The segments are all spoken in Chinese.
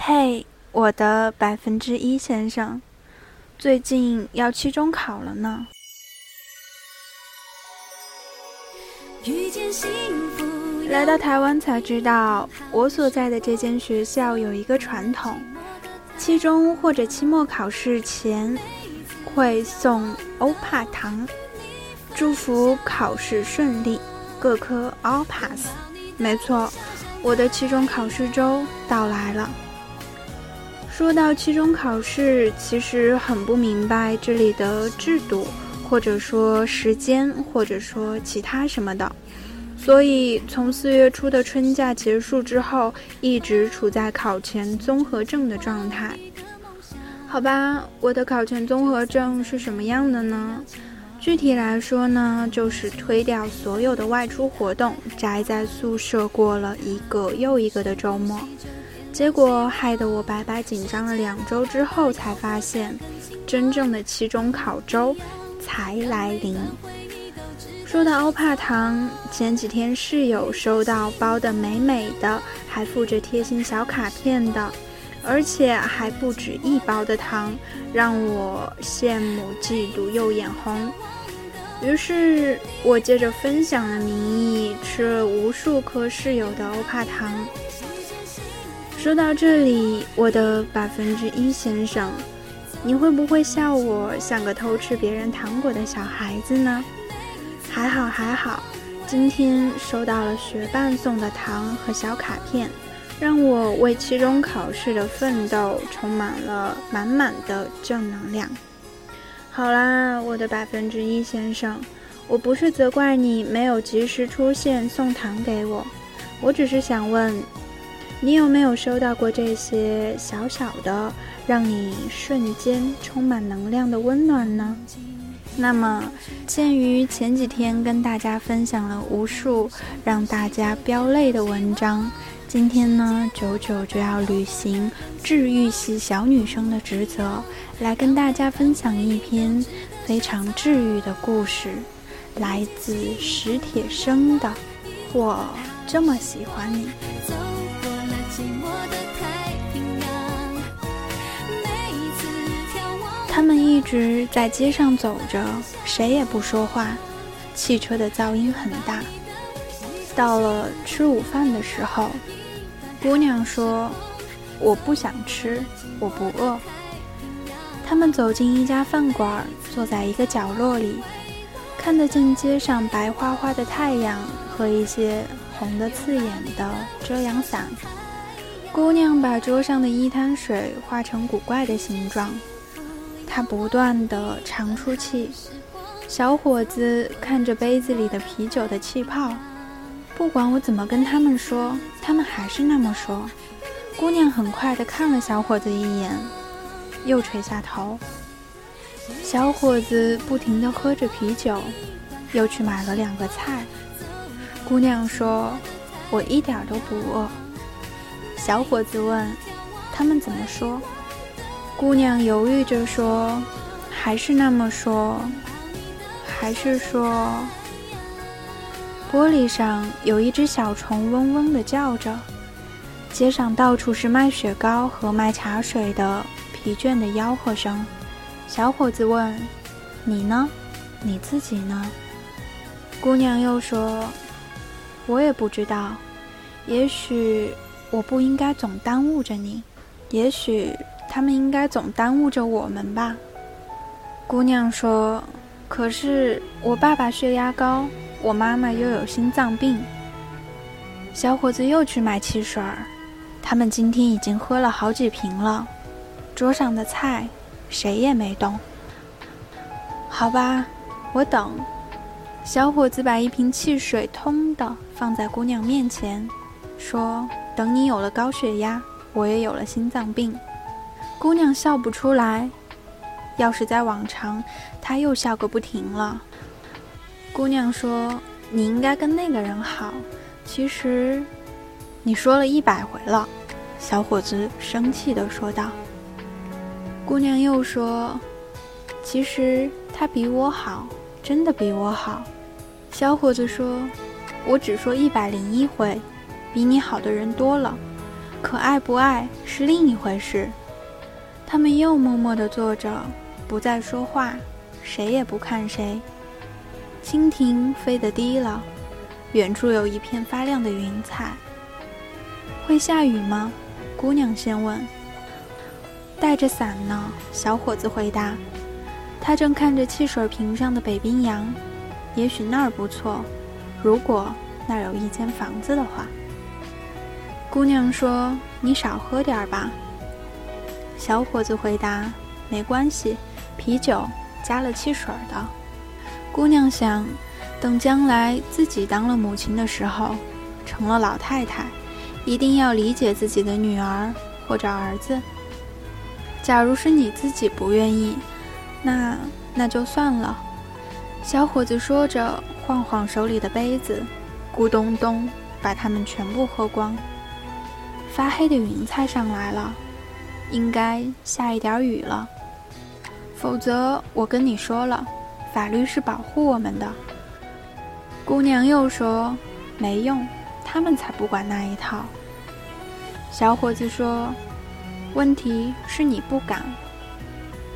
嘿，我的百分之一先生，最近要期中考了呢。来到台湾才知道，我所在的这间学校有一个传统，期中或者期末考试前会送欧帕糖，祝福考试顺利，各科 all pass。没错，我的期中考试周到来了。说到期中考试，其实很不明白这里的制度，或者说时间，或者说其他什么的。所以从四月初的春假结束之后，一直处在考前综合症的状态。好吧，我的考前综合症是什么样的呢？具体来说呢，就是推掉所有的外出活动，宅在宿舍过了一个又一个的周末。结果害得我白白紧张了两周之后，才发现，真正的期中考周才来临。说到欧帕糖，前几天室友收到包的美美的，还附着贴心小卡片的，而且还不止一包的糖，让我羡慕嫉妒又眼红。于是我借着分享的名义，吃了无数颗室友的欧帕糖。说到这里，我的百分之一先生，你会不会笑我像个偷吃别人糖果的小孩子呢？还好还好，今天收到了学伴送的糖和小卡片，让我为期中考试的奋斗充满了满满的正能量。好啦，我的百分之一先生，我不是责怪你没有及时出现送糖给我，我只是想问。你有没有收到过这些小小的，让你瞬间充满能量的温暖呢？那么，鉴于前几天跟大家分享了无数让大家飙泪的文章，今天呢，九九就要履行治愈系小女生的职责，来跟大家分享一篇非常治愈的故事，来自史铁生的《我这么喜欢你》。他们一直在街上走着，谁也不说话。汽车的噪音很大。到了吃午饭的时候，姑娘说：“我不想吃，我不饿。”他们走进一家饭馆，坐在一个角落里，看得见街上白花花的太阳和一些红的刺眼的遮阳伞。姑娘把桌上的一滩水画成古怪的形状，她不断的长出气。小伙子看着杯子里的啤酒的气泡，不管我怎么跟他们说，他们还是那么说。姑娘很快的看了小伙子一眼，又垂下头。小伙子不停的喝着啤酒，又去买了两个菜。姑娘说：“我一点都不饿。”小伙子问：“他们怎么说？”姑娘犹豫着说：“还是那么说，还是说。”玻璃上有一只小虫嗡嗡地叫着。街上到处是卖雪糕和卖茶水的疲倦的吆喝声。小伙子问：“你呢？你自己呢？”姑娘又说：“我也不知道，也许……”我不应该总耽误着你，也许他们应该总耽误着我们吧。姑娘说：“可是我爸爸血压高，我妈妈又有心脏病。”小伙子又去买汽水儿，他们今天已经喝了好几瓶了。桌上的菜，谁也没动。好吧，我等。小伙子把一瓶汽水通的放在姑娘面前，说。等你有了高血压，我也有了心脏病。姑娘笑不出来。要是在往常，她又笑个不停了。姑娘说：“你应该跟那个人好。”其实，你说了一百回了。小伙子生气地说道。姑娘又说：“其实他比我好，真的比我好。”小伙子说：“我只说一百零一回。”比你好的人多了，可爱不爱是另一回事。他们又默默地坐着，不再说话，谁也不看谁。蜻蜓飞得低了，远处有一片发亮的云彩。会下雨吗？姑娘先问。带着伞呢，小伙子回答。他正看着汽水瓶上的北冰洋，也许那儿不错。如果那儿有一间房子的话。姑娘说：“你少喝点儿吧。”小伙子回答：“没关系，啤酒加了汽水的。”姑娘想，等将来自己当了母亲的时候，成了老太太。一定要理解自己的女儿或者儿子。假如是你自己不愿意，那那就算了。小伙子说着，晃晃手里的杯子，咕咚咚把它们全部喝光。发黑的云彩上来了，应该下一点雨了。否则，我跟你说了，法律是保护我们的。姑娘又说：“没用，他们才不管那一套。”小伙子说：“问题是你不敢。”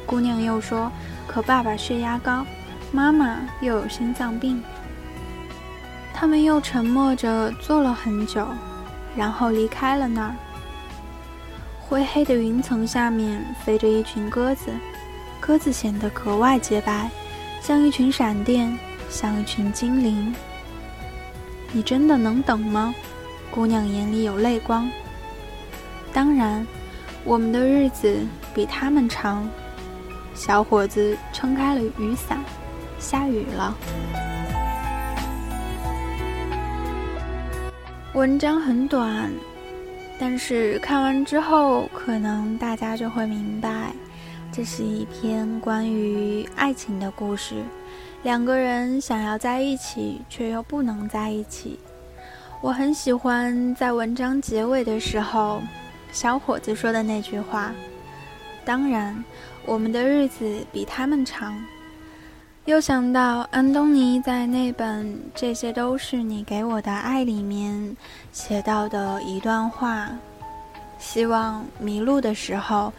姑娘又说：“可爸爸血压高，妈妈又有心脏病。”他们又沉默着坐了很久，然后离开了那儿。灰黑的云层下面飞着一群鸽子，鸽子显得格外洁白，像一群闪电，像一群精灵。你真的能等吗？姑娘眼里有泪光。当然，我们的日子比他们长。小伙子撑开了雨伞，下雨了。文章很短，但是看完之后，可能大家就会明白，这是一篇关于爱情的故事。两个人想要在一起，却又不能在一起。我很喜欢在文章结尾的时候。小伙子说的那句话，当然，我们的日子比他们长。又想到安东尼在那本《这些都是你给我的爱》里面写到的一段话：希望迷路的时候，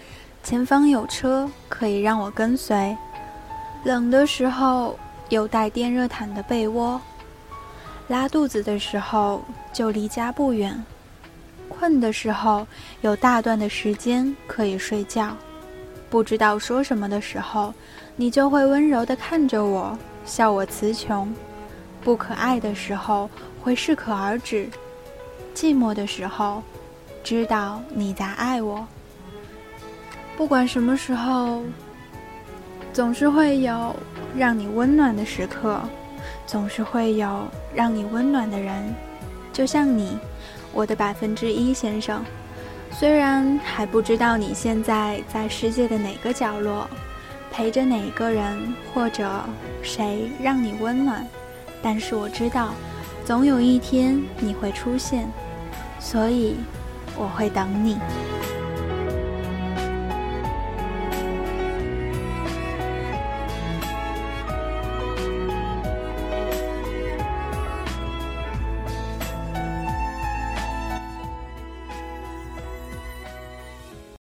前方有车可以让我跟随；冷的时候，有带电热毯的被窝；拉肚子的时候，就离家不远。困的时候，有大段的时间可以睡觉；不知道说什么的时候，你就会温柔地看着我，笑我词穷；不可爱的时候，会适可而止；寂寞的时候，知道你在爱我。不管什么时候，总是会有让你温暖的时刻，总是会有让你温暖的人，就像你。我的百分之一先生，虽然还不知道你现在在世界的哪个角落，陪着哪个人或者谁让你温暖，但是我知道，总有一天你会出现，所以我会等你。